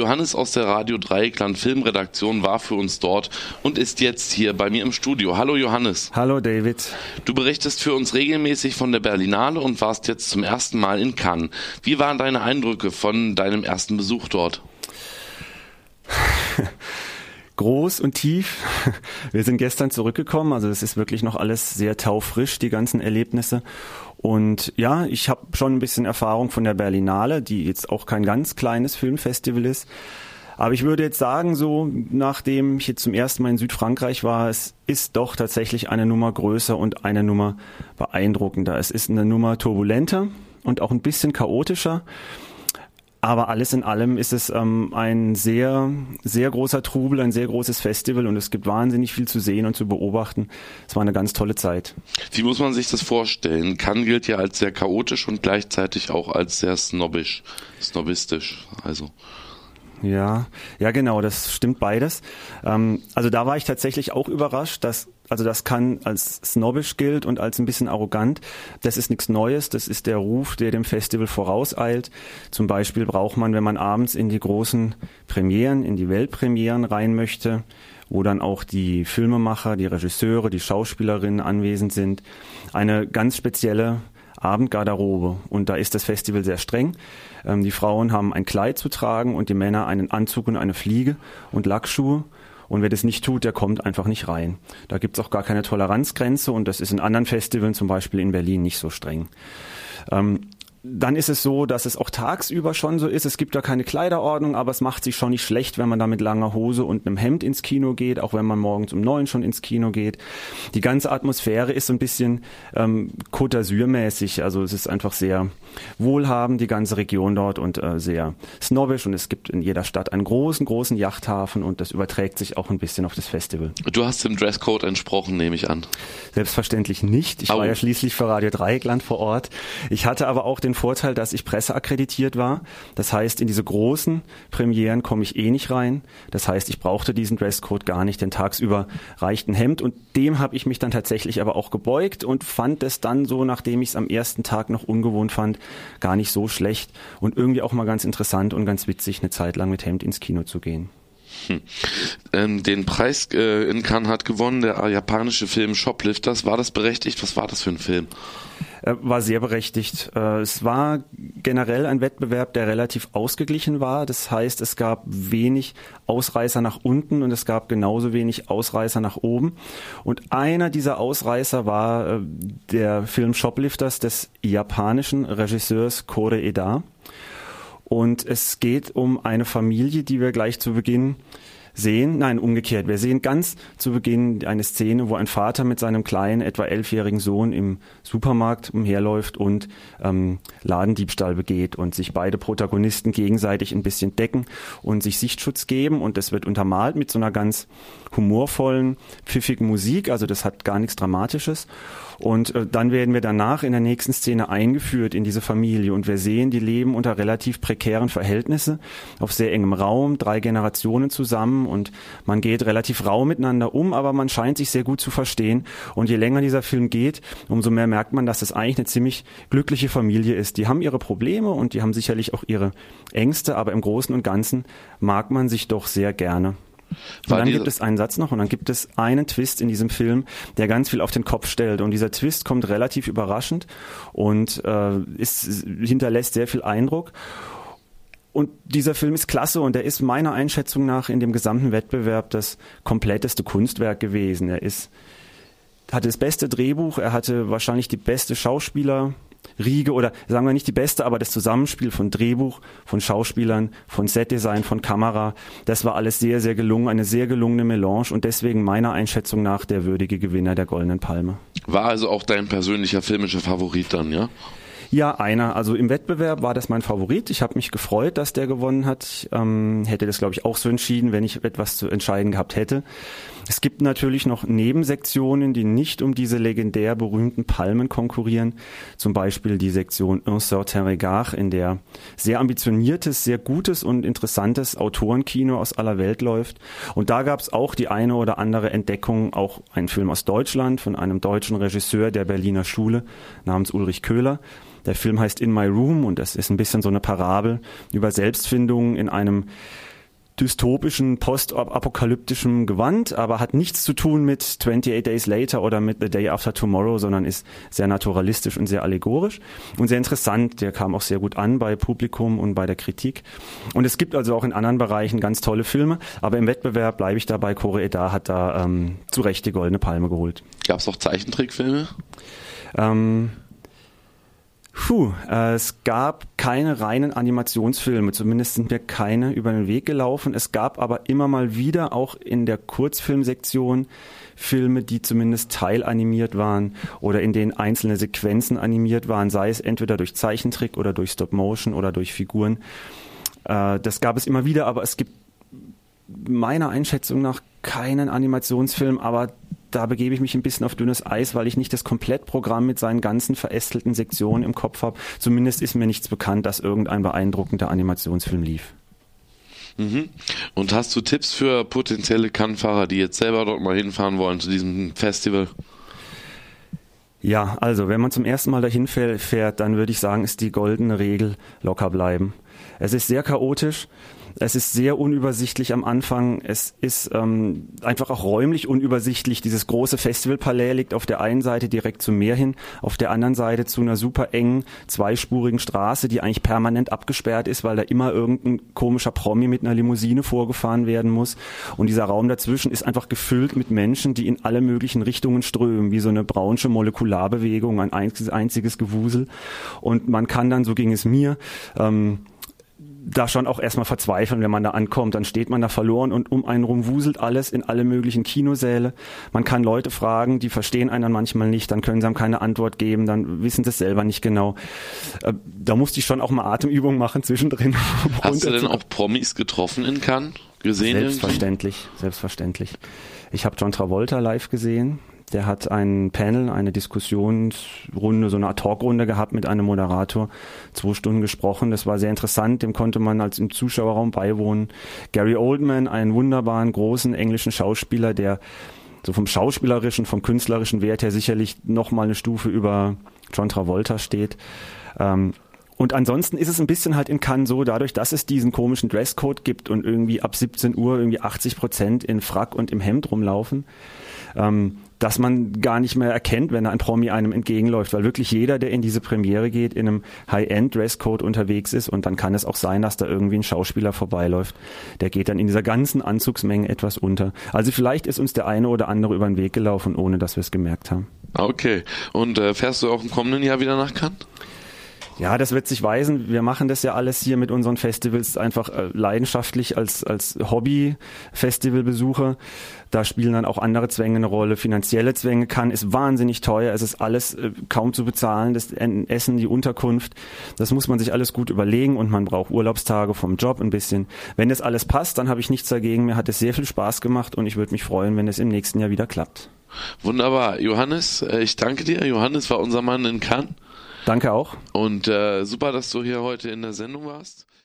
Johannes aus der Radio Dreieckland Filmredaktion war für uns dort und ist jetzt hier bei mir im Studio. Hallo Johannes. Hallo David. Du berichtest für uns regelmäßig von der Berlinale und warst jetzt zum ersten Mal in Cannes. Wie waren deine Eindrücke von deinem ersten Besuch dort? Groß und tief. Wir sind gestern zurückgekommen, also es ist wirklich noch alles sehr taufrisch, die ganzen Erlebnisse. Und ja, ich habe schon ein bisschen Erfahrung von der Berlinale, die jetzt auch kein ganz kleines Filmfestival ist. Aber ich würde jetzt sagen, so nachdem ich jetzt zum ersten Mal in Südfrankreich war, es ist doch tatsächlich eine Nummer größer und eine Nummer beeindruckender. Es ist eine Nummer turbulenter und auch ein bisschen chaotischer. Aber alles in allem ist es ähm, ein sehr, sehr großer Trubel, ein sehr großes Festival und es gibt wahnsinnig viel zu sehen und zu beobachten. Es war eine ganz tolle Zeit. Wie muss man sich das vorstellen? Cannes gilt ja als sehr chaotisch und gleichzeitig auch als sehr snobbisch, snobistisch. Also. Ja, ja genau, das stimmt beides. Ähm, also da war ich tatsächlich auch überrascht, dass also das kann als snobbisch gilt und als ein bisschen arrogant. Das ist nichts Neues. Das ist der Ruf, der dem Festival vorauseilt. Zum Beispiel braucht man, wenn man abends in die großen Premieren, in die Weltpremieren rein möchte, wo dann auch die Filmemacher, die Regisseure, die Schauspielerinnen anwesend sind, eine ganz spezielle Abendgarderobe. Und da ist das Festival sehr streng. Ähm, die Frauen haben ein Kleid zu tragen und die Männer einen Anzug und eine Fliege und Lackschuhe. Und wer das nicht tut, der kommt einfach nicht rein. Da gibt's auch gar keine Toleranzgrenze und das ist in anderen Festivals, zum Beispiel in Berlin, nicht so streng. Ähm, dann ist es so, dass es auch tagsüber schon so ist. Es gibt da keine Kleiderordnung, aber es macht sich schon nicht schlecht, wenn man da mit langer Hose und einem Hemd ins Kino geht, auch wenn man morgens um neun schon ins Kino geht. Die ganze Atmosphäre ist so ein bisschen ähm, Côte d'Azur-mäßig. Also es ist einfach sehr wohlhabend, die ganze Region dort und äh, sehr snobbisch. Und es gibt in jeder Stadt einen großen, großen Yachthafen und das überträgt sich auch ein bisschen auf das Festival. Du hast dem Dresscode entsprochen, nehme ich an. Selbstverständlich nicht. Ich oh. war ja schließlich für Radio Dreieckland vor Ort. Ich hatte aber auch den den Vorteil, dass ich presseakkreditiert war. Das heißt, in diese großen Premieren komme ich eh nicht rein. Das heißt, ich brauchte diesen Dresscode gar nicht, denn tagsüber reicht ein Hemd und dem habe ich mich dann tatsächlich aber auch gebeugt und fand es dann so, nachdem ich es am ersten Tag noch ungewohnt fand, gar nicht so schlecht und irgendwie auch mal ganz interessant und ganz witzig, eine Zeit lang mit Hemd ins Kino zu gehen. Hm. Ähm, den Preis äh, in Cannes hat gewonnen der japanische Film Shoplifters. War das berechtigt? Was war das für ein Film? Äh, war sehr berechtigt. Äh, es war generell ein Wettbewerb, der relativ ausgeglichen war. Das heißt, es gab wenig Ausreißer nach unten und es gab genauso wenig Ausreißer nach oben. Und einer dieser Ausreißer war äh, der Film Shoplifters des japanischen Regisseurs Kore Eda. Und es geht um eine Familie, die wir gleich zu Beginn sehen, nein, umgekehrt. Wir sehen ganz zu Beginn eine Szene, wo ein Vater mit seinem kleinen, etwa elfjährigen Sohn im Supermarkt umherläuft und ähm, Ladendiebstahl begeht und sich beide Protagonisten gegenseitig ein bisschen decken und sich Sichtschutz geben und das wird untermalt mit so einer ganz humorvollen, pfiffigen Musik, also das hat gar nichts Dramatisches. Und äh, dann werden wir danach in der nächsten Szene eingeführt in diese Familie und wir sehen, die leben unter relativ prekären Verhältnissen, auf sehr engem Raum, drei Generationen zusammen und man geht relativ rau miteinander um, aber man scheint sich sehr gut zu verstehen. Und je länger dieser Film geht, umso mehr merkt man, dass es eigentlich eine ziemlich glückliche Familie ist. Die haben ihre Probleme und die haben sicherlich auch ihre Ängste, aber im Großen und Ganzen mag man sich doch sehr gerne. Und dann gibt es einen Satz noch und dann gibt es einen Twist in diesem Film, der ganz viel auf den Kopf stellt. Und dieser Twist kommt relativ überraschend und äh, ist, hinterlässt sehr viel Eindruck. Und dieser Film ist klasse und er ist meiner Einschätzung nach in dem gesamten Wettbewerb das kompletteste Kunstwerk gewesen. Er ist, hatte das beste Drehbuch, er hatte wahrscheinlich die beste Schauspieler, Riege oder sagen wir nicht die beste, aber das Zusammenspiel von Drehbuch, von Schauspielern, von Setdesign, von Kamera, das war alles sehr, sehr gelungen, eine sehr gelungene Melange und deswegen meiner Einschätzung nach der würdige Gewinner der Goldenen Palme. War also auch dein persönlicher filmischer Favorit dann, ja? Ja, einer. Also im Wettbewerb war das mein Favorit. Ich habe mich gefreut, dass der gewonnen hat. Ich, ähm, hätte das, glaube ich, auch so entschieden, wenn ich etwas zu entscheiden gehabt hätte. Es gibt natürlich noch Nebensektionen, die nicht um diese legendär berühmten Palmen konkurrieren. Zum Beispiel die Sektion Un certain regard, in der sehr ambitioniertes, sehr gutes und interessantes Autorenkino aus aller Welt läuft. Und da gab es auch die eine oder andere Entdeckung, auch ein Film aus Deutschland von einem deutschen Regisseur der Berliner Schule namens Ulrich Köhler. Der Film heißt In My Room und das ist ein bisschen so eine Parabel über Selbstfindung in einem dystopischen, postapokalyptischen Gewand, aber hat nichts zu tun mit 28 Days Later oder mit The Day After Tomorrow, sondern ist sehr naturalistisch und sehr allegorisch und sehr interessant. Der kam auch sehr gut an bei Publikum und bei der Kritik. Und es gibt also auch in anderen Bereichen ganz tolle Filme, aber im Wettbewerb bleibe ich dabei. Kore Eda hat da ähm, zu Recht die Goldene Palme geholt. Gab es auch Zeichentrickfilme? Ähm, Puh, äh, es gab keine reinen Animationsfilme, zumindest sind mir keine über den Weg gelaufen. Es gab aber immer mal wieder auch in der Kurzfilmsektion Filme, die zumindest teilanimiert waren oder in denen einzelne Sequenzen animiert waren, sei es entweder durch Zeichentrick oder durch Stop Motion oder durch Figuren. Äh, das gab es immer wieder, aber es gibt meiner Einschätzung nach keinen Animationsfilm, aber da begebe ich mich ein bisschen auf dünnes Eis, weil ich nicht das Komplettprogramm mit seinen ganzen verästelten Sektionen im Kopf habe. Zumindest ist mir nichts bekannt, dass irgendein beeindruckender Animationsfilm lief. Mhm. Und hast du Tipps für potenzielle Kannfahrer, die jetzt selber dort mal hinfahren wollen zu diesem Festival? Ja, also wenn man zum ersten Mal dahin fährt, dann würde ich sagen, ist die goldene Regel locker bleiben. Es ist sehr chaotisch. Es ist sehr unübersichtlich am Anfang. Es ist ähm, einfach auch räumlich unübersichtlich. Dieses große Festivalpalais liegt auf der einen Seite direkt zum Meer hin, auf der anderen Seite zu einer super engen, zweispurigen Straße, die eigentlich permanent abgesperrt ist, weil da immer irgendein komischer Promi mit einer Limousine vorgefahren werden muss. Und dieser Raum dazwischen ist einfach gefüllt mit Menschen, die in alle möglichen Richtungen strömen, wie so eine braunsche Molekularbewegung, ein einziges, Gewusel. Und man kann dann, so ging es mir, ähm, da schon auch erstmal verzweifeln, wenn man da ankommt. Dann steht man da verloren und um einen rum wuselt alles in alle möglichen Kinosäle. Man kann Leute fragen, die verstehen einen dann manchmal nicht, dann können sie einem keine Antwort geben, dann wissen sie es selber nicht genau. Äh, da musste ich schon auch mal Atemübungen machen zwischendrin. Hast du denn auch Promis getroffen in Cannes? Gesehen selbstverständlich, irgendwie? selbstverständlich. Ich habe John Travolta live gesehen. Der hat ein Panel, eine Diskussionsrunde, so eine Talkrunde gehabt mit einem Moderator, zwei Stunden gesprochen. Das war sehr interessant, dem konnte man als im Zuschauerraum beiwohnen. Gary Oldman, einen wunderbaren, großen englischen Schauspieler, der so vom schauspielerischen, vom künstlerischen Wert her sicherlich noch mal eine Stufe über John Travolta steht. Ähm, und ansonsten ist es ein bisschen halt in Cannes so, dadurch, dass es diesen komischen Dresscode gibt und irgendwie ab 17 Uhr irgendwie 80 Prozent in Frack und im Hemd rumlaufen, ähm, dass man gar nicht mehr erkennt, wenn ein Promi einem entgegenläuft, weil wirklich jeder, der in diese Premiere geht, in einem High-End-Dresscode unterwegs ist und dann kann es auch sein, dass da irgendwie ein Schauspieler vorbeiläuft. Der geht dann in dieser ganzen Anzugsmenge etwas unter. Also vielleicht ist uns der eine oder andere über den Weg gelaufen, ohne dass wir es gemerkt haben. Okay. Und äh, fährst du auch im kommenden Jahr wieder nach Cannes? Ja, das wird sich weisen. Wir machen das ja alles hier mit unseren Festivals einfach äh, leidenschaftlich als, als Hobby-Festivalbesucher. Da spielen dann auch andere Zwänge eine Rolle. Finanzielle Zwänge kann, ist wahnsinnig teuer. Es ist alles äh, kaum zu bezahlen. Das Essen, die Unterkunft. Das muss man sich alles gut überlegen und man braucht Urlaubstage vom Job ein bisschen. Wenn das alles passt, dann habe ich nichts dagegen. Mir hat es sehr viel Spaß gemacht und ich würde mich freuen, wenn es im nächsten Jahr wieder klappt. Wunderbar. Johannes, äh, ich danke dir. Johannes war unser Mann in Cannes. Danke auch. Und äh, super, dass du hier heute in der Sendung warst.